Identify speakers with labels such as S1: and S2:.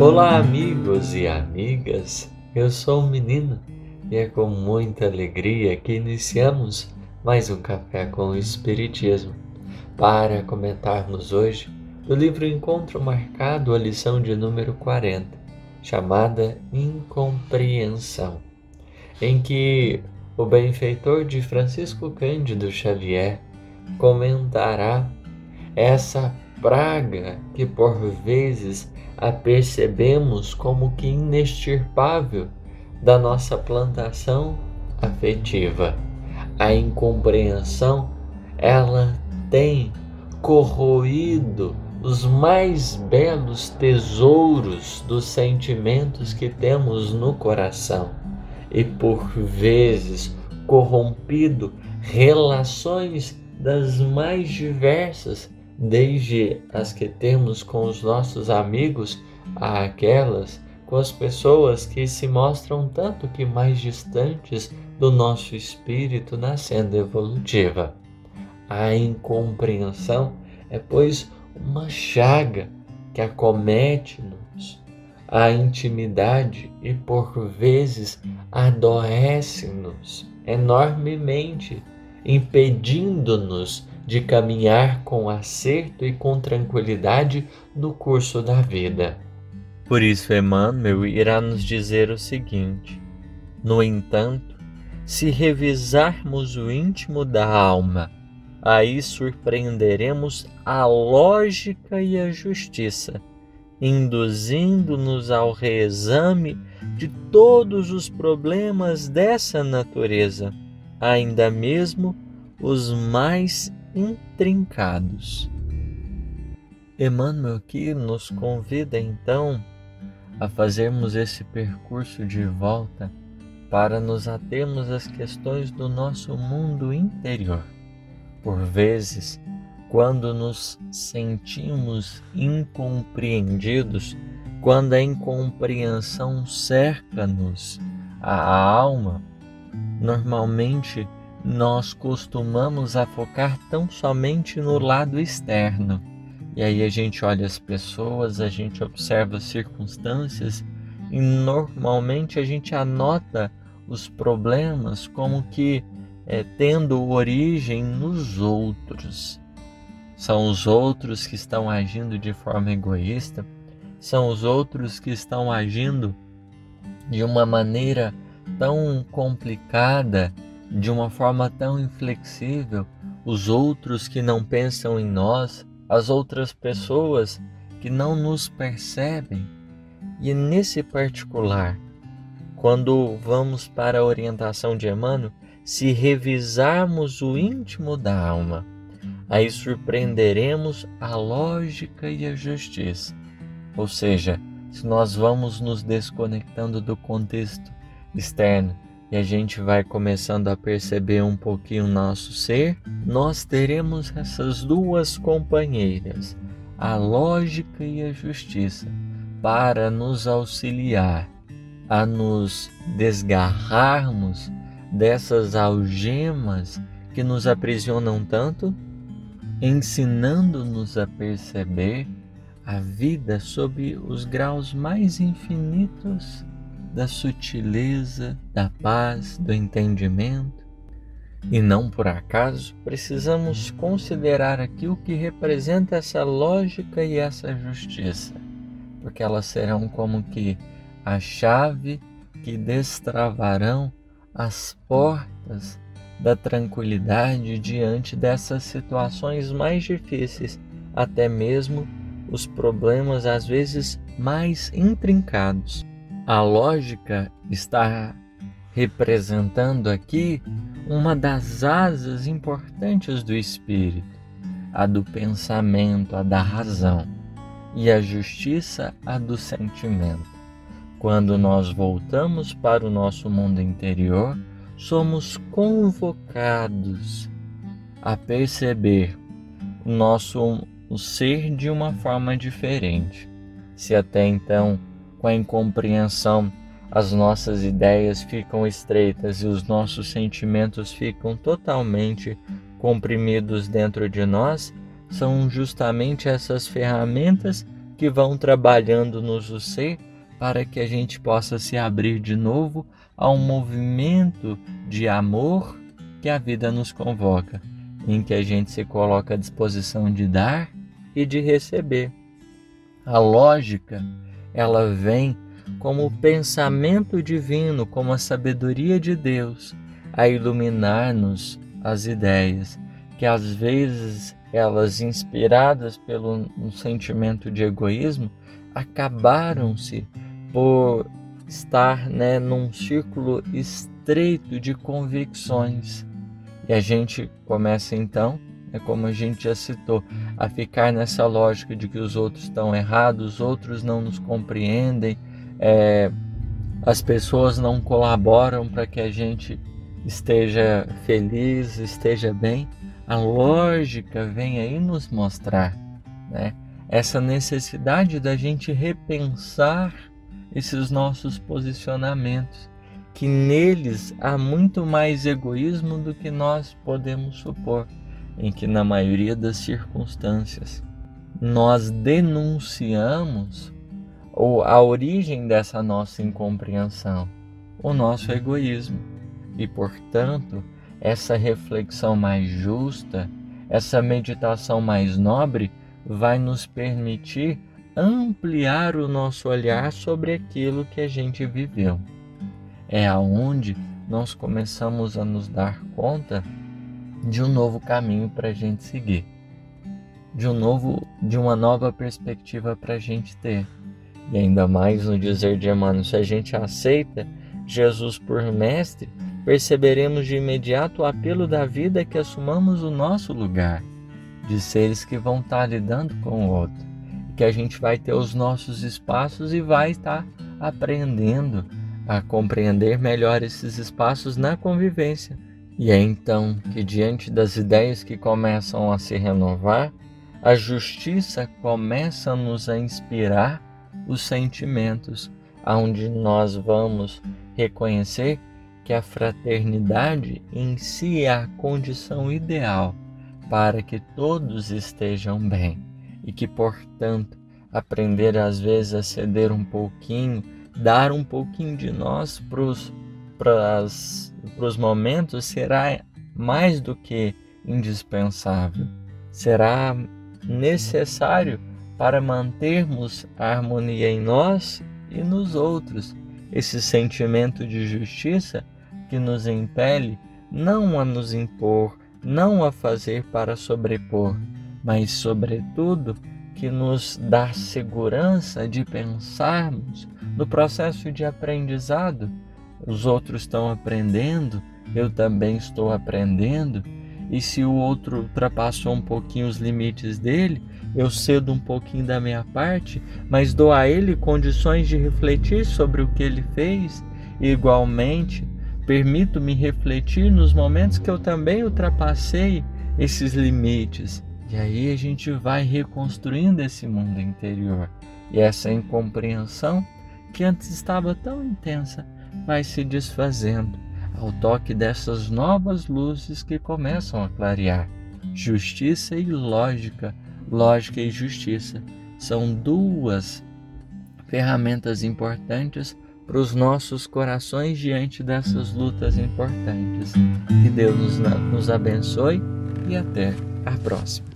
S1: Olá, amigos e amigas. Eu sou o menino e é com muita alegria que iniciamos mais um café com o Espiritismo para comentarmos hoje do livro Encontro Marcado, a lição de número 40, chamada Incompreensão, em que o benfeitor de Francisco Cândido Xavier comentará essa praga que por vezes a percebemos como que inextirpável da nossa plantação afetiva. A incompreensão, ela tem corroído os mais belos tesouros dos sentimentos que temos no coração e por vezes corrompido relações das mais diversas desde as que temos com os nossos amigos a aquelas com as pessoas que se mostram tanto que mais distantes do nosso espírito na senda evolutiva. A incompreensão é, pois, uma chaga que acomete-nos a intimidade e por vezes adoece-nos enormemente, impedindo-nos de caminhar com acerto e com tranquilidade no curso da vida. Por isso, Emmanuel irá nos dizer o seguinte: No entanto, se revisarmos o íntimo da alma, aí surpreenderemos a lógica e a justiça, induzindo-nos ao reexame de todos os problemas dessa natureza, ainda mesmo os mais intrincados. Emmanuel aqui nos convida então a fazermos esse percurso de volta para nos atermos às questões do nosso mundo interior. Por vezes, quando nos sentimos incompreendidos, quando a incompreensão cerca-nos a alma, normalmente nós costumamos a focar tão somente no lado externo. E aí a gente olha as pessoas, a gente observa as circunstâncias e normalmente a gente anota os problemas como que é, tendo origem nos outros. São os outros que estão agindo de forma egoísta, são os outros que estão agindo de uma maneira tão complicada de uma forma tão inflexível os outros que não pensam em nós, as outras pessoas que não nos percebem. E nesse particular, quando vamos para a orientação de Emmanuel, se revisarmos o íntimo da alma, aí surpreenderemos a lógica e a justiça. Ou seja, se nós vamos nos desconectando do contexto externo e a gente vai começando a perceber um pouquinho o nosso ser, nós teremos essas duas companheiras, a lógica e a justiça, para nos auxiliar a nos desgarrarmos dessas algemas que nos aprisionam tanto, ensinando-nos a perceber a vida sob os graus mais infinitos da sutileza, da paz, do entendimento. E não por acaso precisamos considerar aqui o que representa essa lógica e essa justiça, porque elas serão como que a chave que destravarão as portas da tranquilidade diante dessas situações mais difíceis, até mesmo os problemas às vezes mais intrincados. A lógica está representando aqui uma das asas importantes do espírito, a do pensamento, a da razão, e a justiça, a do sentimento. Quando nós voltamos para o nosso mundo interior, somos convocados a perceber o nosso o ser de uma forma diferente. Se até então com a incompreensão, as nossas ideias ficam estreitas e os nossos sentimentos ficam totalmente comprimidos dentro de nós, são justamente essas ferramentas que vão trabalhando no ser para que a gente possa se abrir de novo a um movimento de amor que a vida nos convoca, em que a gente se coloca à disposição de dar e de receber. A lógica, ela vem como o pensamento divino, como a sabedoria de Deus, a iluminar-nos as ideias, que às vezes elas, inspiradas pelo um sentimento de egoísmo, acabaram-se por estar né, num círculo estreito de convicções. E a gente começa então, é como a gente já citou, a ficar nessa lógica de que os outros estão errados, os outros não nos compreendem, é, as pessoas não colaboram para que a gente esteja feliz, esteja bem. A lógica vem aí nos mostrar né, essa necessidade da gente repensar esses nossos posicionamentos, que neles há muito mais egoísmo do que nós podemos supor, em que na maioria das circunstâncias nós denunciamos ou a origem dessa nossa incompreensão, o nosso egoísmo. E, portanto, essa reflexão mais justa, essa meditação mais nobre vai nos permitir ampliar o nosso olhar sobre aquilo que a gente viveu. É aonde nós começamos a nos dar conta de um novo caminho para a gente seguir, de um novo, de uma nova perspectiva para a gente ter. E ainda mais no dizer de Emmanuel, se a gente aceita Jesus por mestre, perceberemos de imediato o apelo da vida que assumamos o nosso lugar, de seres que vão estar lidando com o outro que a gente vai ter os nossos espaços e vai estar aprendendo a compreender melhor esses espaços na convivência. E é então que, diante das ideias que começam a se renovar, a justiça começa a inspirar os sentimentos, aonde nós vamos reconhecer que a fraternidade em si é a condição ideal para que todos estejam bem e que, portanto, aprender às vezes a ceder um pouquinho, dar um pouquinho de nós para os momentos será mais do que indispensável, será necessário para mantermos a harmonia em nós e nos outros. Esse sentimento de justiça que nos impele não a nos impor, não a fazer para sobrepor, mas, sobretudo, que nos dá segurança de pensarmos no processo de aprendizado. Os outros estão aprendendo, eu também estou aprendendo, e se o outro ultrapassou um pouquinho os limites dele, eu cedo um pouquinho da minha parte, mas dou a ele condições de refletir sobre o que ele fez, e igualmente. Permito-me refletir nos momentos que eu também ultrapassei esses limites. E aí a gente vai reconstruindo esse mundo interior. E essa incompreensão, que antes estava tão intensa, vai se desfazendo ao toque dessas novas luzes que começam a clarear. Justiça e lógica, lógica e justiça são duas ferramentas importantes para os nossos corações diante dessas lutas importantes. Que Deus nos, nos abençoe e até a próxima.